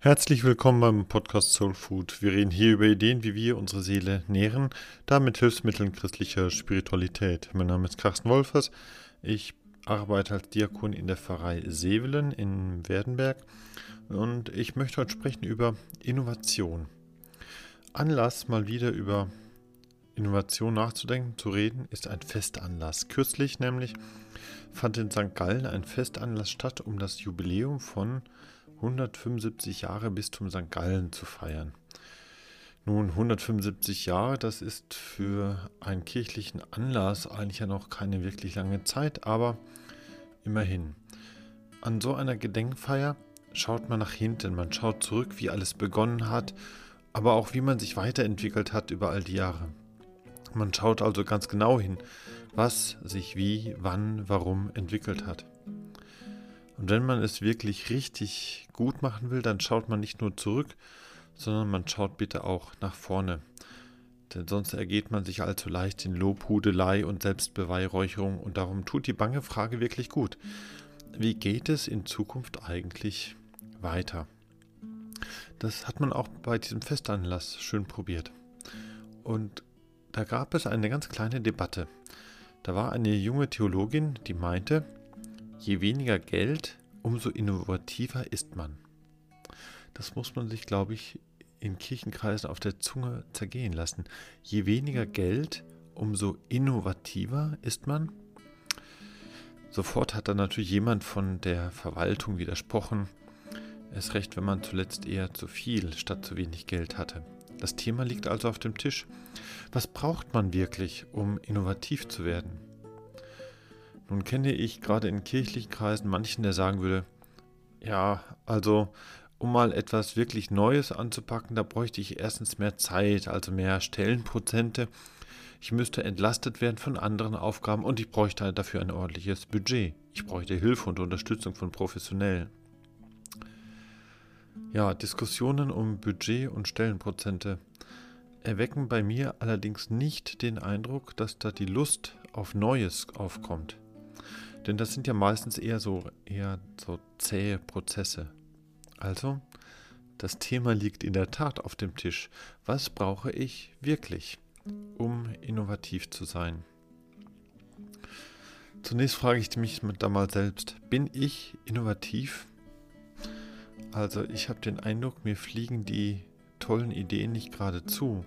Herzlich willkommen beim Podcast Soul Food. Wir reden hier über Ideen, wie wir unsere Seele nähren, damit Hilfsmitteln christlicher Spiritualität. Mein Name ist Carsten Wolfers. Ich arbeite als Diakon in der Pfarrei Sevelen in Werdenberg und ich möchte heute sprechen über Innovation. Anlass, mal wieder über Innovation nachzudenken, zu reden, ist ein Festanlass. Kürzlich nämlich fand in St. Gallen ein Festanlass statt, um das Jubiläum von 175 Jahre Bistum St. Gallen zu feiern. Nun, 175 Jahre, das ist für einen kirchlichen Anlass eigentlich ja noch keine wirklich lange Zeit, aber immerhin. An so einer Gedenkfeier schaut man nach hinten, man schaut zurück, wie alles begonnen hat, aber auch wie man sich weiterentwickelt hat über all die Jahre. Man schaut also ganz genau hin, was sich wie, wann, warum entwickelt hat. Und wenn man es wirklich richtig gut machen will, dann schaut man nicht nur zurück, sondern man schaut bitte auch nach vorne. Denn sonst ergeht man sich allzu leicht in Lobhudelei und Selbstbeweihräucherung und darum tut die bange Frage wirklich gut. Wie geht es in Zukunft eigentlich weiter? Das hat man auch bei diesem Festanlass schön probiert. Und da gab es eine ganz kleine Debatte. Da war eine junge Theologin, die meinte, Je weniger Geld, umso innovativer ist man. Das muss man sich, glaube ich, in Kirchenkreisen auf der Zunge zergehen lassen. Je weniger Geld, umso innovativer ist man. Sofort hat dann natürlich jemand von der Verwaltung widersprochen. Es recht, wenn man zuletzt eher zu viel statt zu wenig Geld hatte. Das Thema liegt also auf dem Tisch. Was braucht man wirklich, um innovativ zu werden? Nun kenne ich gerade in kirchlichen Kreisen manchen, der sagen würde, ja, also um mal etwas wirklich Neues anzupacken, da bräuchte ich erstens mehr Zeit, also mehr Stellenprozente. Ich müsste entlastet werden von anderen Aufgaben und ich bräuchte dafür ein ordentliches Budget. Ich bräuchte Hilfe und Unterstützung von Professionellen. Ja, Diskussionen um Budget und Stellenprozente erwecken bei mir allerdings nicht den Eindruck, dass da die Lust auf Neues aufkommt. Denn das sind ja meistens eher so, eher so zähe Prozesse. Also, das Thema liegt in der Tat auf dem Tisch. Was brauche ich wirklich, um innovativ zu sein? Zunächst frage ich mich da mal selbst, bin ich innovativ? Also ich habe den Eindruck, mir fliegen die tollen Ideen nicht gerade zu.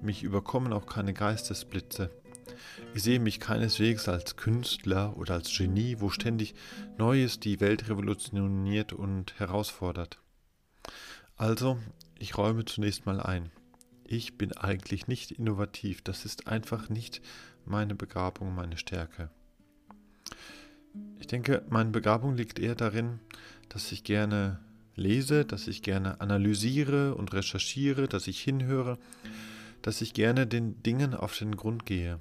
Mich überkommen auch keine Geistesblitze. Ich sehe mich keineswegs als Künstler oder als Genie, wo ständig Neues die Welt revolutioniert und herausfordert. Also, ich räume zunächst mal ein. Ich bin eigentlich nicht innovativ, das ist einfach nicht meine Begabung, meine Stärke. Ich denke, meine Begabung liegt eher darin, dass ich gerne lese, dass ich gerne analysiere und recherchiere, dass ich hinhöre, dass ich gerne den Dingen auf den Grund gehe.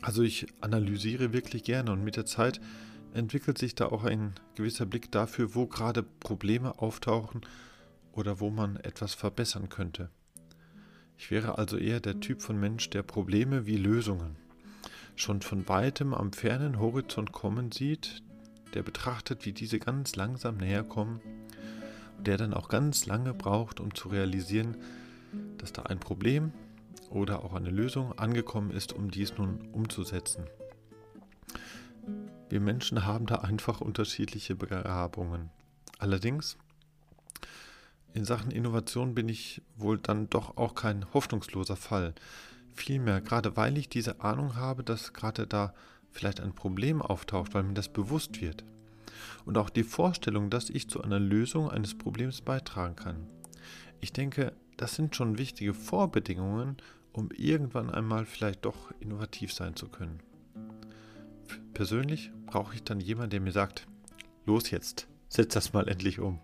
Also ich analysiere wirklich gerne und mit der Zeit entwickelt sich da auch ein gewisser Blick dafür, wo gerade Probleme auftauchen oder wo man etwas verbessern könnte. Ich wäre also eher der Typ von Mensch, der Probleme wie Lösungen schon von weitem am fernen Horizont kommen sieht, der betrachtet, wie diese ganz langsam näher kommen und der dann auch ganz lange braucht, um zu realisieren, dass da ein Problem oder auch eine Lösung angekommen ist, um dies nun umzusetzen. Wir Menschen haben da einfach unterschiedliche Begabungen. Allerdings, in Sachen Innovation bin ich wohl dann doch auch kein hoffnungsloser Fall. Vielmehr, gerade weil ich diese Ahnung habe, dass gerade da vielleicht ein Problem auftaucht, weil mir das bewusst wird. Und auch die Vorstellung, dass ich zu einer Lösung eines Problems beitragen kann. Ich denke, das sind schon wichtige Vorbedingungen, um irgendwann einmal vielleicht doch innovativ sein zu können. Persönlich brauche ich dann jemanden, der mir sagt, los jetzt, setz das mal endlich um.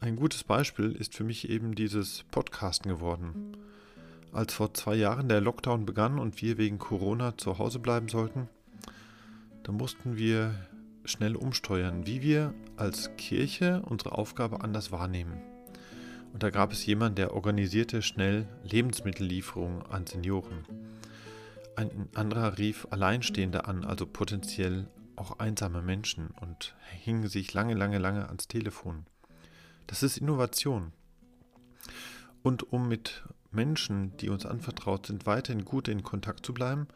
Ein gutes Beispiel ist für mich eben dieses Podcasten geworden. Als vor zwei Jahren der Lockdown begann und wir wegen Corona zu Hause bleiben sollten, da mussten wir schnell umsteuern, wie wir als Kirche unsere Aufgabe anders wahrnehmen. Und da gab es jemanden, der organisierte schnell Lebensmittellieferungen an Senioren. Ein anderer rief Alleinstehende an, also potenziell auch einsame Menschen und hingen sich lange, lange, lange ans Telefon. Das ist Innovation. Und um mit Menschen, die uns anvertraut sind, weiterhin gut in Kontakt zu bleiben,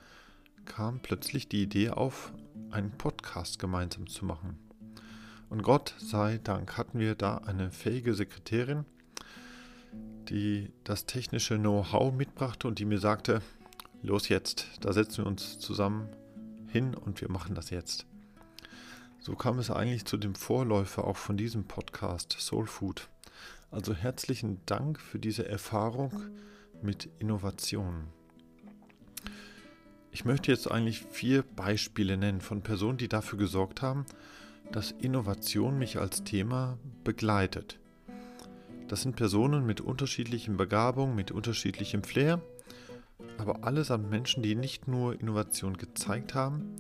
kam plötzlich die Idee auf, einen Podcast gemeinsam zu machen. Und Gott sei Dank hatten wir da eine fähige Sekretärin, die das technische Know-how mitbrachte und die mir sagte, los jetzt, da setzen wir uns zusammen hin und wir machen das jetzt. So kam es eigentlich zu dem Vorläufer auch von diesem Podcast Soul Food. Also herzlichen Dank für diese Erfahrung mit Innovation. Ich möchte jetzt eigentlich vier Beispiele nennen von Personen, die dafür gesorgt haben, dass Innovation mich als Thema begleitet. Das sind Personen mit unterschiedlichen Begabungen, mit unterschiedlichem Flair, aber allesamt Menschen, die nicht nur Innovation gezeigt haben,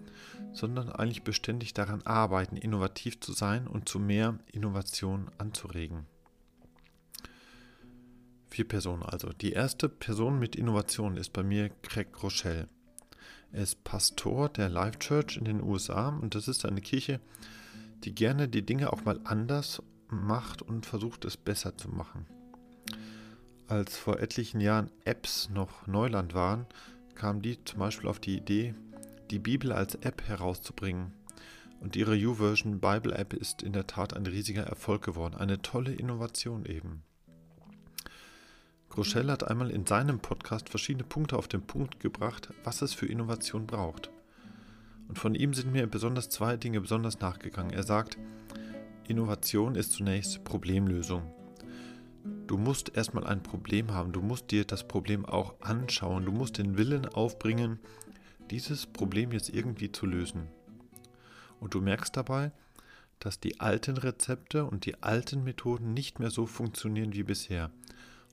sondern eigentlich beständig daran arbeiten, innovativ zu sein und zu mehr Innovation anzuregen. Vier Personen also. Die erste Person mit Innovation ist bei mir Craig Rochelle. Er ist Pastor der Life Church in den USA und das ist eine Kirche, die gerne die Dinge auch mal anders macht und versucht es besser zu machen. Als vor etlichen Jahren Apps noch Neuland waren, kam die zum Beispiel auf die Idee, die Bibel als App herauszubringen. Und ihre YouVersion Bible App ist in der Tat ein riesiger Erfolg geworden, eine tolle Innovation eben. Groschel hat einmal in seinem Podcast verschiedene Punkte auf den Punkt gebracht, was es für Innovation braucht. Und von ihm sind mir besonders zwei Dinge besonders nachgegangen. Er sagt, Innovation ist zunächst Problemlösung. Du musst erstmal ein Problem haben, du musst dir das Problem auch anschauen, du musst den Willen aufbringen, dieses Problem jetzt irgendwie zu lösen. Und du merkst dabei, dass die alten Rezepte und die alten Methoden nicht mehr so funktionieren wie bisher.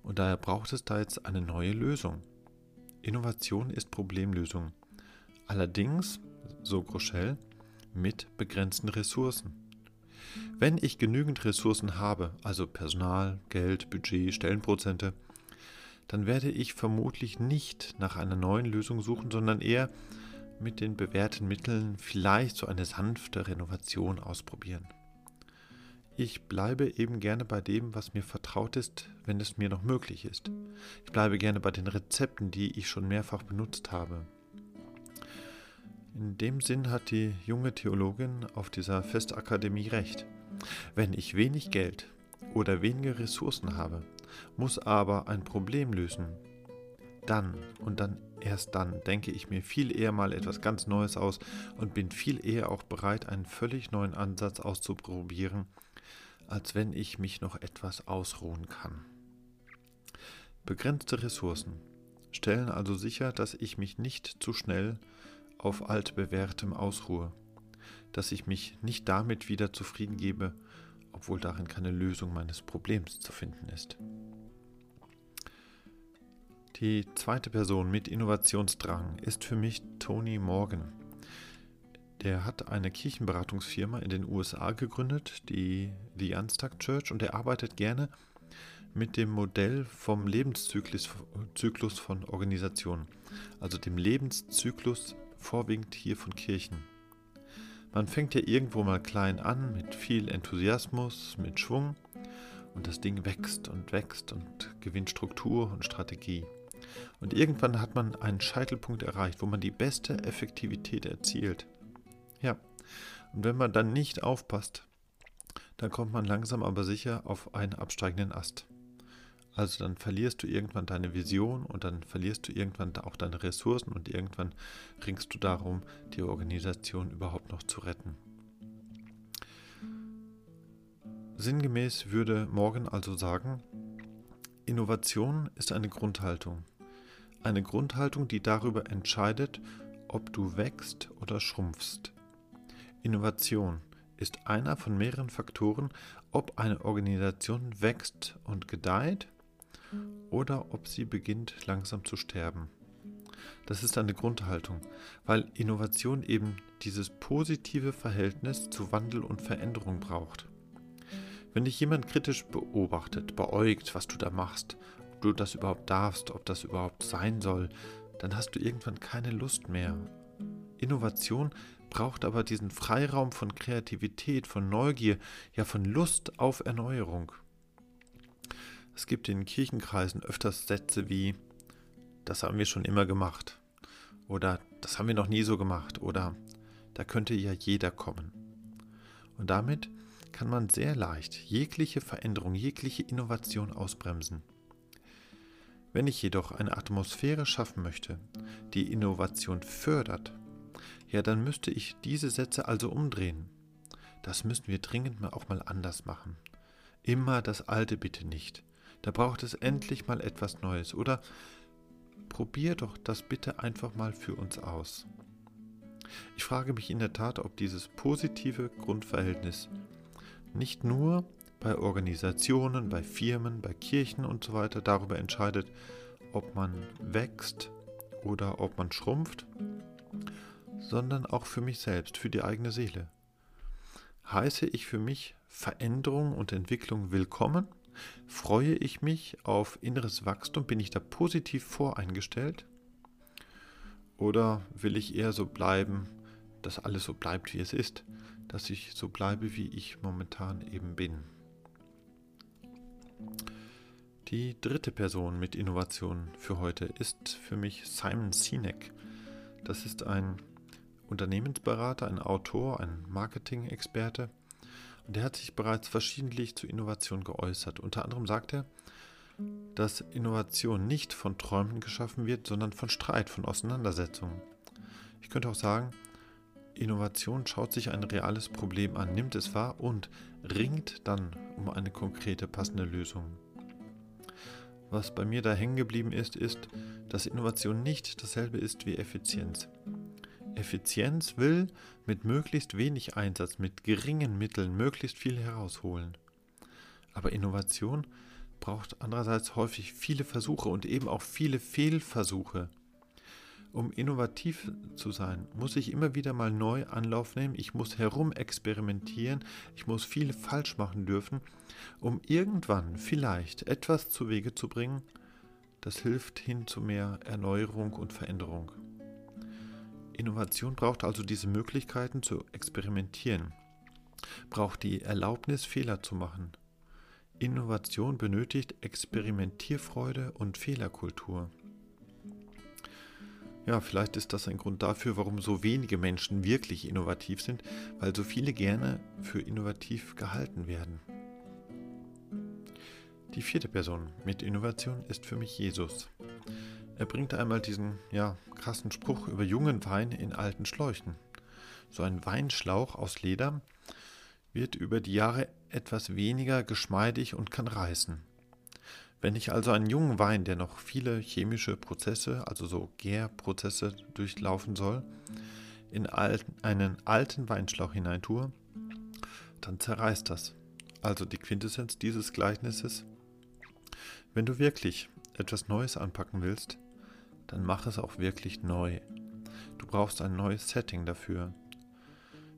Und daher braucht es da jetzt eine neue Lösung. Innovation ist Problemlösung. Allerdings, so Groschel, mit begrenzten Ressourcen. Wenn ich genügend Ressourcen habe, also Personal, Geld, Budget, Stellenprozente, dann werde ich vermutlich nicht nach einer neuen Lösung suchen, sondern eher mit den bewährten Mitteln vielleicht so eine sanfte Renovation ausprobieren. Ich bleibe eben gerne bei dem, was mir vertraut ist, wenn es mir noch möglich ist. Ich bleibe gerne bei den Rezepten, die ich schon mehrfach benutzt habe. In dem Sinn hat die junge Theologin auf dieser Festakademie recht. Wenn ich wenig Geld oder wenige Ressourcen habe, muss aber ein Problem lösen, dann und dann erst dann denke ich mir viel eher mal etwas ganz Neues aus und bin viel eher auch bereit, einen völlig neuen Ansatz auszuprobieren, als wenn ich mich noch etwas ausruhen kann. Begrenzte Ressourcen stellen also sicher, dass ich mich nicht zu schnell auf altbewährtem ausruhe, dass ich mich nicht damit wieder zufrieden gebe, obwohl darin keine Lösung meines Problems zu finden ist. Die zweite Person mit Innovationsdrang ist für mich Tony Morgan. Der hat eine Kirchenberatungsfirma in den USA gegründet, die The Unstuck Church, und er arbeitet gerne mit dem Modell vom Lebenszyklus von Organisationen, also dem Lebenszyklus vorwiegend hier von Kirchen. Man fängt ja irgendwo mal klein an, mit viel Enthusiasmus, mit Schwung, und das Ding wächst und wächst und gewinnt Struktur und Strategie. Und irgendwann hat man einen Scheitelpunkt erreicht, wo man die beste Effektivität erzielt. Ja, und wenn man dann nicht aufpasst, dann kommt man langsam aber sicher auf einen absteigenden Ast. Also dann verlierst du irgendwann deine Vision und dann verlierst du irgendwann auch deine Ressourcen und irgendwann ringst du darum, die Organisation überhaupt noch zu retten. Sinngemäß würde Morgan also sagen, Innovation ist eine Grundhaltung. Eine Grundhaltung, die darüber entscheidet, ob du wächst oder schrumpfst. Innovation ist einer von mehreren Faktoren, ob eine Organisation wächst und gedeiht oder ob sie beginnt langsam zu sterben. Das ist eine Grundhaltung, weil Innovation eben dieses positive Verhältnis zu Wandel und Veränderung braucht. Wenn dich jemand kritisch beobachtet, beäugt, was du da machst, ob du das überhaupt darfst, ob das überhaupt sein soll, dann hast du irgendwann keine Lust mehr Innovation braucht aber diesen Freiraum von Kreativität, von Neugier, ja von Lust auf Erneuerung. Es gibt in Kirchenkreisen öfters Sätze wie, das haben wir schon immer gemacht oder das haben wir noch nie so gemacht oder da könnte ja jeder kommen. Und damit kann man sehr leicht jegliche Veränderung, jegliche Innovation ausbremsen. Wenn ich jedoch eine Atmosphäre schaffen möchte, die Innovation fördert, ja, dann müsste ich diese Sätze also umdrehen. Das müssen wir dringend mal auch mal anders machen. Immer das Alte bitte nicht. Da braucht es endlich mal etwas Neues. Oder probier doch das bitte einfach mal für uns aus. Ich frage mich in der Tat, ob dieses positive Grundverhältnis nicht nur bei Organisationen, bei Firmen, bei Kirchen und so weiter darüber entscheidet, ob man wächst oder ob man schrumpft, sondern auch für mich selbst, für die eigene Seele. Heiße ich für mich Veränderung und Entwicklung willkommen? Freue ich mich auf inneres Wachstum? Bin ich da positiv voreingestellt? Oder will ich eher so bleiben, dass alles so bleibt, wie es ist, dass ich so bleibe, wie ich momentan eben bin? Die dritte Person mit Innovation für heute ist für mich Simon Sinek. Das ist ein Unternehmensberater, ein Autor, ein Marketing-Experte. Und er hat sich bereits verschiedentlich zu Innovation geäußert. Unter anderem sagt er, dass Innovation nicht von Träumen geschaffen wird, sondern von Streit, von Auseinandersetzungen. Ich könnte auch sagen, Innovation schaut sich ein reales Problem an, nimmt es wahr und ringt dann um eine konkrete passende Lösung. Was bei mir da hängen geblieben ist, ist, dass Innovation nicht dasselbe ist wie Effizienz. Effizienz will mit möglichst wenig Einsatz, mit geringen Mitteln möglichst viel herausholen. Aber Innovation braucht andererseits häufig viele Versuche und eben auch viele Fehlversuche. Um innovativ zu sein, muss ich immer wieder mal neu Anlauf nehmen, ich muss herumexperimentieren, ich muss viel falsch machen dürfen, um irgendwann vielleicht etwas zu Wege zu bringen, das hilft hin zu mehr Erneuerung und Veränderung. Innovation braucht also diese Möglichkeiten zu experimentieren, braucht die Erlaubnis, Fehler zu machen, Innovation benötigt Experimentierfreude und Fehlerkultur. Ja, vielleicht ist das ein Grund dafür, warum so wenige Menschen wirklich innovativ sind, weil so viele gerne für innovativ gehalten werden. Die vierte Person mit Innovation ist für mich Jesus. Er bringt einmal diesen ja, krassen Spruch über jungen Wein in alten Schläuchen. So ein Weinschlauch aus Leder wird über die Jahre etwas weniger geschmeidig und kann reißen. Wenn ich also einen jungen Wein, der noch viele chemische Prozesse, also so Gärprozesse durchlaufen soll, in einen alten Weinschlauch hineintue, dann zerreißt das. Also die Quintessenz dieses Gleichnisses. Wenn du wirklich etwas Neues anpacken willst, dann mach es auch wirklich neu. Du brauchst ein neues Setting dafür.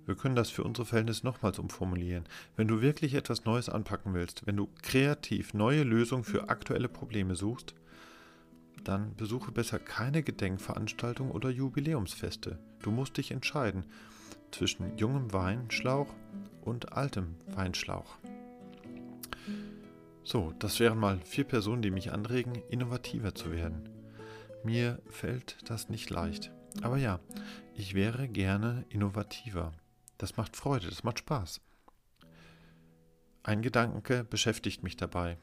Wir können das für unsere Verhältnisse nochmals umformulieren. Wenn du wirklich etwas Neues anpacken willst, wenn du kreativ neue Lösungen für aktuelle Probleme suchst, dann besuche besser keine Gedenkveranstaltungen oder Jubiläumsfeste. Du musst dich entscheiden zwischen jungem Weinschlauch und altem Weinschlauch. So, das wären mal vier Personen, die mich anregen, innovativer zu werden. Mir fällt das nicht leicht. Aber ja, ich wäre gerne innovativer. Das macht Freude, das macht Spaß. Ein Gedanke beschäftigt mich dabei.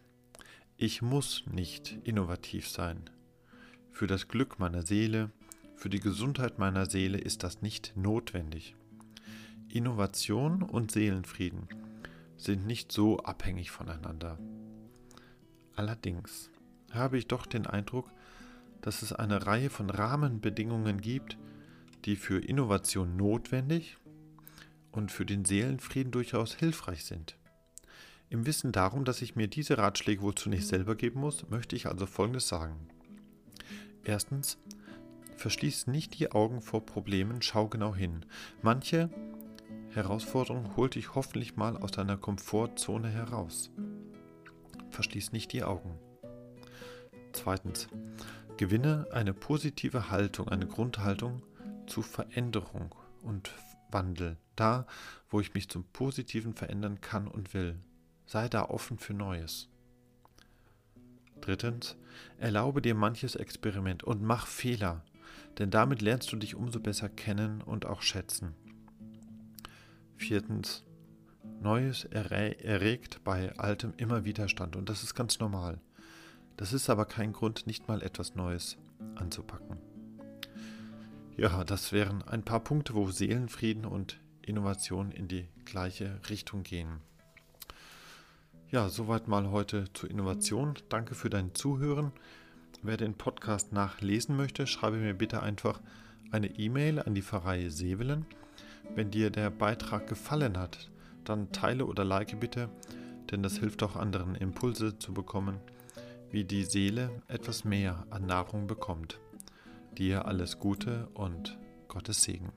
Ich muss nicht innovativ sein. Für das Glück meiner Seele, für die Gesundheit meiner Seele ist das nicht notwendig. Innovation und Seelenfrieden sind nicht so abhängig voneinander. Allerdings habe ich doch den Eindruck, dass es eine Reihe von Rahmenbedingungen gibt, die für Innovation notwendig und für den Seelenfrieden durchaus hilfreich sind. Im Wissen darum, dass ich mir diese Ratschläge wohl zunächst selber geben muss, möchte ich also Folgendes sagen. Erstens, verschließ nicht die Augen vor Problemen, schau genau hin. Manche Herausforderung holt dich hoffentlich mal aus deiner Komfortzone heraus. Verschließ nicht die Augen. Zweitens, gewinne eine positive Haltung, eine Grundhaltung zu Veränderung und Wandel, da, wo ich mich zum Positiven verändern kann und will. Sei da offen für Neues. Drittens, erlaube dir manches Experiment und mach Fehler, denn damit lernst du dich umso besser kennen und auch schätzen. Viertens, Neues erregt bei Altem immer Widerstand und das ist ganz normal. Das ist aber kein Grund, nicht mal etwas Neues anzupacken. Ja, das wären ein paar Punkte, wo Seelenfrieden und Innovation in die gleiche Richtung gehen. Ja, soweit mal heute zur Innovation. Danke für dein Zuhören. Wer den Podcast nachlesen möchte, schreibe mir bitte einfach eine E-Mail an die Pfarrei Sevelen. Wenn dir der Beitrag gefallen hat, dann teile oder like bitte, denn das hilft auch anderen Impulse zu bekommen, wie die Seele etwas mehr an Nahrung bekommt. Dir alles Gute und Gottes Segen.